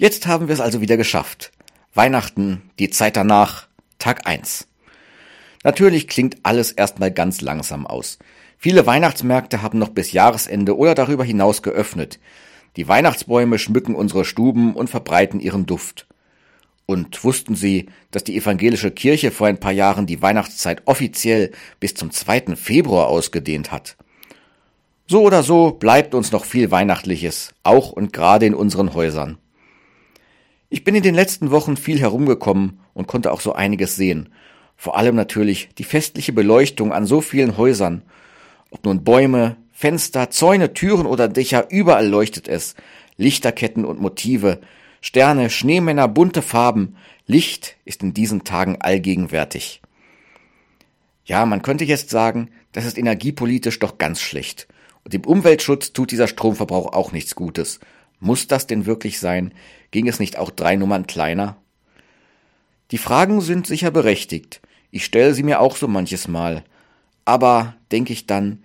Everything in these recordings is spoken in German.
Jetzt haben wir es also wieder geschafft. Weihnachten, die Zeit danach, Tag 1. Natürlich klingt alles erstmal ganz langsam aus. Viele Weihnachtsmärkte haben noch bis Jahresende oder darüber hinaus geöffnet. Die Weihnachtsbäume schmücken unsere Stuben und verbreiten ihren Duft. Und wussten Sie, dass die evangelische Kirche vor ein paar Jahren die Weihnachtszeit offiziell bis zum 2. Februar ausgedehnt hat? So oder so bleibt uns noch viel Weihnachtliches, auch und gerade in unseren Häusern. Ich bin in den letzten Wochen viel herumgekommen und konnte auch so einiges sehen. Vor allem natürlich die festliche Beleuchtung an so vielen Häusern. Ob nun Bäume, Fenster, Zäune, Türen oder Dächer, überall leuchtet es. Lichterketten und Motive, Sterne, Schneemänner, bunte Farben. Licht ist in diesen Tagen allgegenwärtig. Ja, man könnte jetzt sagen, das ist energiepolitisch doch ganz schlecht. Und dem Umweltschutz tut dieser Stromverbrauch auch nichts Gutes. Muss das denn wirklich sein? Ging es nicht auch drei Nummern kleiner? Die Fragen sind sicher berechtigt. Ich stelle sie mir auch so manches Mal. Aber, denke ich dann,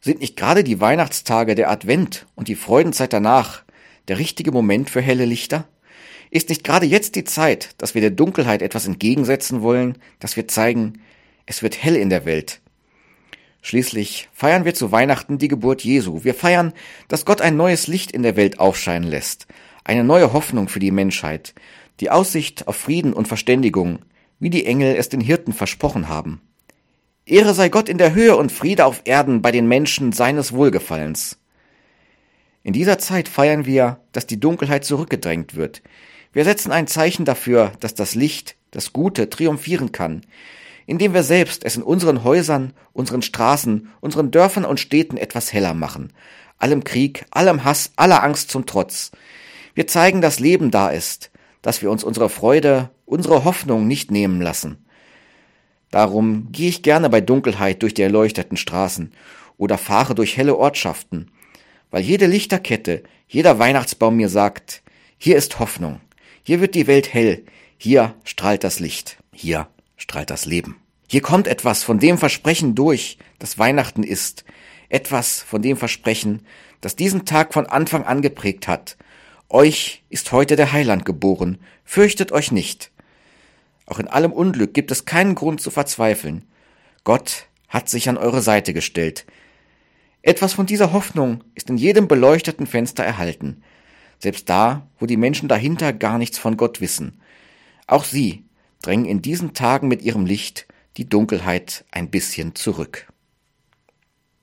sind nicht gerade die Weihnachtstage, der Advent und die Freudenzeit danach der richtige Moment für helle Lichter? Ist nicht gerade jetzt die Zeit, dass wir der Dunkelheit etwas entgegensetzen wollen, dass wir zeigen, es wird hell in der Welt, Schließlich feiern wir zu Weihnachten die Geburt Jesu. Wir feiern, dass Gott ein neues Licht in der Welt aufscheinen lässt, eine neue Hoffnung für die Menschheit, die Aussicht auf Frieden und Verständigung, wie die Engel es den Hirten versprochen haben. Ehre sei Gott in der Höhe und Friede auf Erden bei den Menschen seines Wohlgefallens. In dieser Zeit feiern wir, dass die Dunkelheit zurückgedrängt wird. Wir setzen ein Zeichen dafür, dass das Licht, das Gute, triumphieren kann indem wir selbst es in unseren Häusern, unseren Straßen, unseren Dörfern und Städten etwas heller machen. Allem Krieg, allem Hass, aller Angst zum Trotz. Wir zeigen, dass Leben da ist, dass wir uns unsere Freude, unsere Hoffnung nicht nehmen lassen. Darum gehe ich gerne bei Dunkelheit durch die erleuchteten Straßen oder fahre durch helle Ortschaften, weil jede Lichterkette, jeder Weihnachtsbaum mir sagt, hier ist Hoffnung, hier wird die Welt hell, hier strahlt das Licht, hier strahlt das Leben. Hier kommt etwas von dem Versprechen durch, das Weihnachten ist, etwas von dem Versprechen, das diesen Tag von Anfang an geprägt hat. Euch ist heute der Heiland geboren, fürchtet euch nicht. Auch in allem Unglück gibt es keinen Grund zu verzweifeln. Gott hat sich an eure Seite gestellt. Etwas von dieser Hoffnung ist in jedem beleuchteten Fenster erhalten, selbst da, wo die Menschen dahinter gar nichts von Gott wissen. Auch sie drängen in diesen Tagen mit ihrem Licht die Dunkelheit ein bisschen zurück.